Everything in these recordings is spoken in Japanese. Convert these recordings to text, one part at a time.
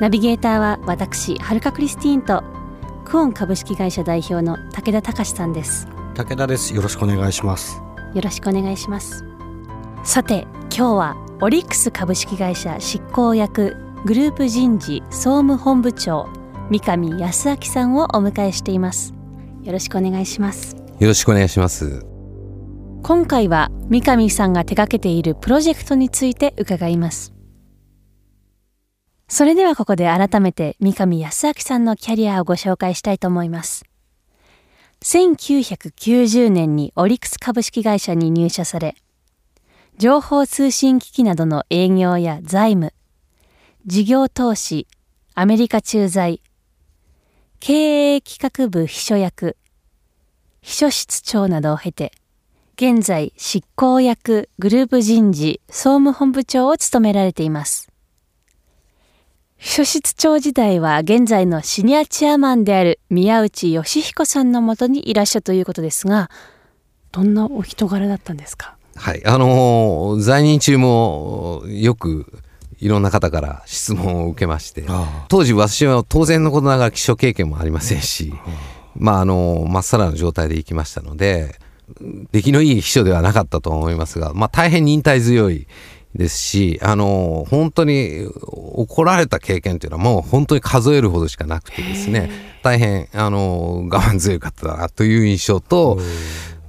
ナビゲーターは私はるかクリスティーンとクオン株式会社代表の武田隆さんです。武田です。よろしくお願いします。よろしくお願いします。さて今日はオリックス株式会社執行役グループ人事総務本部長三上康明さんをお迎えしています。よろしくお願いします。よろしくお願いします。今回は三上さんが手掛けているプロジェクトについて伺いますそれではここで改めて三上康明さんのキャリアをご紹介したいと思います。1990年にオリックス株式会社に入社され情報通信機器などの営業や財務事業投資アメリカ駐在経営企画部秘書役秘書室長などを経て現在執行役グループ人事総務本部長を務められています。秘書室長時代は現在のシニアチェアマンである宮内義彦さんのもとにいらっしゃるということですがどんなお人柄だったんですか？はいあのー在任中もよくいろんな方から質問を受けまして当時私は当然のことながら気象経験もありませんしまああのまっさらな状態で行きましたので出来のいい秘書ではなかったと思いますが、まあ、大変忍耐強いですしあの本当に怒られた経験というのはもう本当に数えるほどしかなくてですね大変あの我慢強かったなという印象と。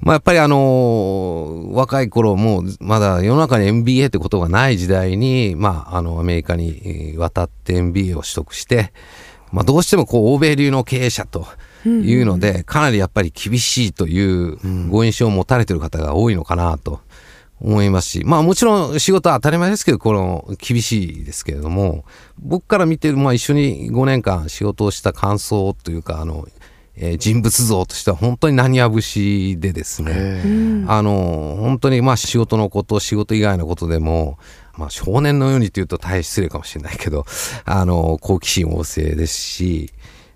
まあ、やっぱりあの若い頃もうまだ世の中に MBA ってことがない時代に、まあ、あのアメリカに渡って MBA を取得して、まあ、どうしてもこう欧米流の経営者というので、かなりやっぱり厳しいというご印象を持たれてる方が多いのかなと思いますし、まあもちろん仕事は当たり前ですけど、この厳しいですけれども、僕から見て、まあ一緒に5年間仕事をした感想というか、あの、えー人物像としては本当に何や節でですね、あの、本当にまあ仕事のこと、仕事以外のことでも、まあ少年のようにというと大変失礼かもしれないけど、あの、好奇心旺盛ですし、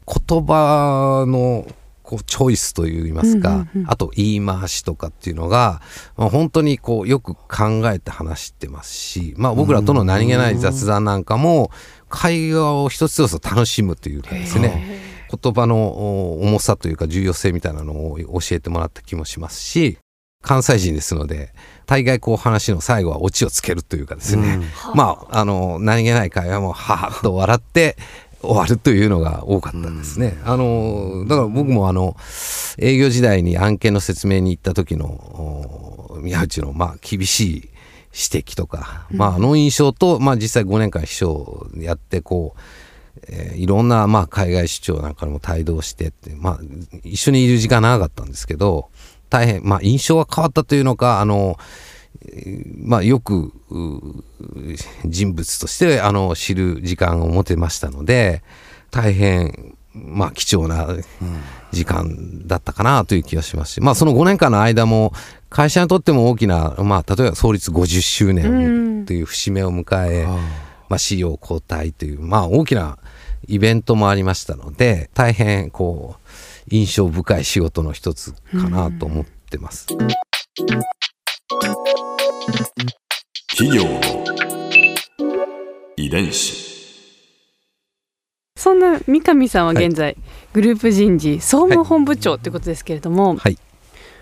言葉のこうチョイスといいますか、あと言い回しとかっていうのが、まあ、本当にこうよく考えて話してますし、まあ、僕らとの何気ない雑談なんかも会話を一つ一つ楽しむというかですね言葉のお重さというか重要性みたいなのを教えてもらった気もしますし関西人ですので大概こう話の最後はオチをつけるというかですね、まああの何気ない会話もははっと笑って終わるというのが多かったですね。あのだから僕もあの営業時代に案件の説明に行った時のお宮内のまあ厳しい指摘とか、まああの印象と、まあ、実際5年間秘書をやってこう、えーいろんなまあ海外出張なんかにも帯同してって、まあ、一緒にいる時間長かったんですけど大変、まあ、印象が変わったというのかあのまあ、よくう人物としてあの知る時間を持てましたので大変、まあ、貴重な時間だったかなという気がしますし、まあ、その5年間の間も会社にとっても大きな、まあ、例えば創立50周年という節目を迎え、まあ、CEO 交代という、まあ、大きなイベントもありましたので大変こう印象深い仕事の一つかなと思ってます。企業の遺伝子。そんな三上さんは現在、グループ人事総務本部長ということですけれども、はい。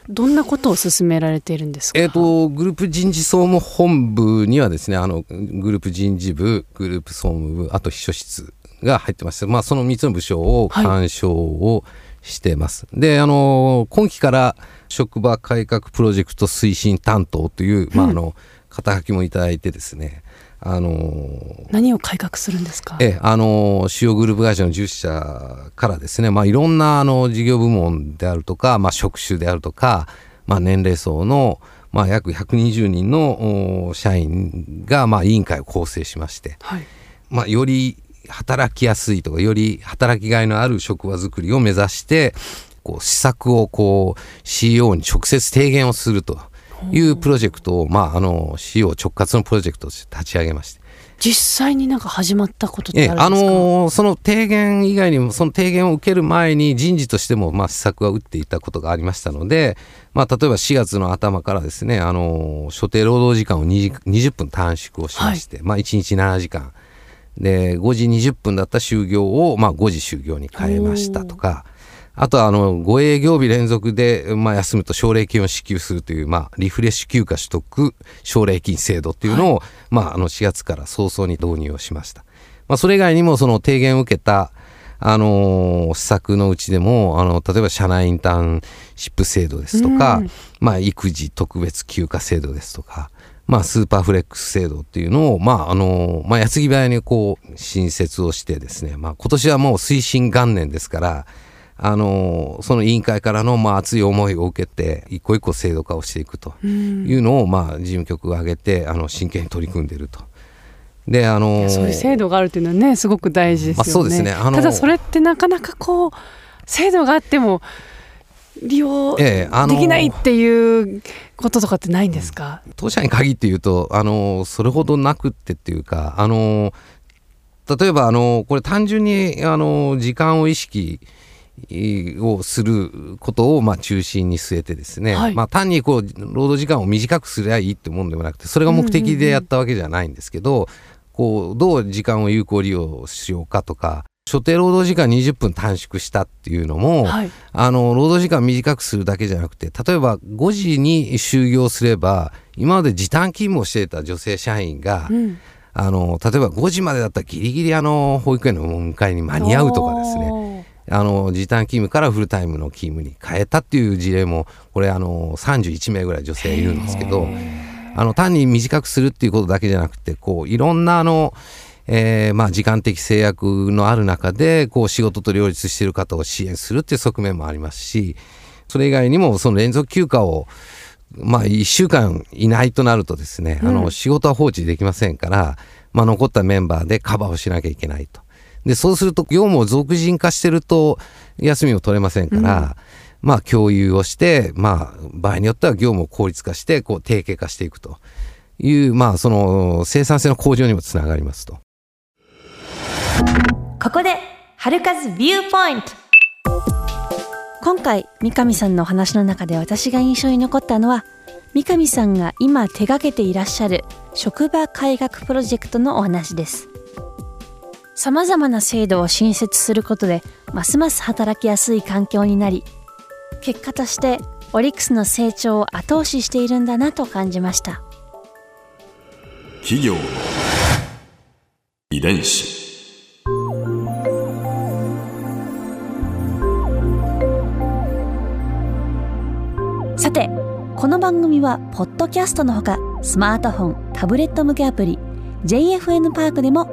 どんなことを進められているんですか、えー、とグループ人事総務本部にはですねあのグループ人事部グループ総務部あと秘書室が入ってまして、まあ、その3つの部署を干渉をしてます。であの今期から職場改革プロジェクト推進担当という、まあ、あの肩書きもいただいてですねあの何を改革するんですか？ええ、あの主要グループ会社の10社からですね、まあ、いろんなあの事業部門であるとか、まあ、職種であるとか、まあ、年齢層の、まあ、約120人のお社員が、まあ、委員会を構成しまして、はい。まあ、より働きやすいとかより働きがいのある職場づくりを目指してこう施策をこう CEO に直接提言をするというプロジェクトを、まあ、あの CEO 直轄のプロジェクトとして立ち上げまして。実際になんか始まったことってあるんですか、ええ、あのその提言以外にもその提言を受ける前に人事としてもまあ施策は打っていたことがありましたので、まあ、例えば4月の頭からですねあの所定労働時間を20分短縮をしまして、はい、まあ、1日7時間。で5時20分だった就業をまあ5時就業に変えましたとか。あとはあの5営業日連続で、まあ、休むと奨励金を支給するという、まあ、リフレッシュ休暇取得奨励金制度っていうのを、はい、まあ、あの4月から早々に導入をしました。まあ、それ以外にもその提言を受けたあの施策のうちでもあの例えば社内インターンシップ制度ですとか、うん、まあ、育児特別休暇制度ですとか、まあ、スーパーフレックス制度っていうのを、まああのまあ、矢継ぎ早にこう新設をしてですね、まあ、今年はもう推進元年ですからあのその委員会からのまあ熱い思いを受けて一個一個制度化をしていくというのを、まあ、事務局が挙げてあの真剣に取り組んでいると。であのそういう制度があるっていうのはねすごく大事ですよね。まあ、そうですねただそれってなかなかこう制度があっても利用できないっていうこととかってないんですか、ええ、当社に限って言うとあのそれほどなくってっていうかあの例えばあのこれ単純にあの時間を意識をすることをまあ中心に据えてですね、はい、まあ、単にこう労働時間を短くすりゃいいってもんでもなくてそれが目的でやったわけじゃないんですけど、こうどう時間を有効利用しようかとか所定労働時間20分短縮したっていうのも、はい、あの労働時間短くするだけじゃなくて例えば5時に就業すれば今まで時短勤務をしていた女性社員が、うん、あの例えば5時までだったらギリギリあの保育園の迎えに間に合うとかですねあの時短勤務からフルタイムの勤務に変えたっていう事例もこれあの31名ぐらい女性いるんですけどあの単に短くするっていうことだけじゃなくてこういろんなあのえー、まあ時間的制約のある中でこう仕事と両立している方を支援するっていう側面もありますしそれ以外にもその連続休暇をまあ1週間いないとなるとですね、あの仕事は放置できませんから、まあ、残ったメンバーでカバーをしなきゃいけないと。で、そうすると業務を俗人化してると休みを取れませんから、うん、まあ共有をして、まあ場合によっては業務を効率化して、こう定型化していくという、まあその生産性の向上にもつながりますと。ここで、春風ビューポイント。今回三上さんのお話の中で私が印象に残ったのは三上さんが今手掛けていらっしゃる職場改革プロジェクトのお話です様々な制度を新設することでますます働きやすい環境になり結果としてオリックスの成長を後押ししているんだなと感じました。企業遺伝子。さてこの番組はポッドキャストのほかスマートフォンタブレット向けアプリ JFN パークでも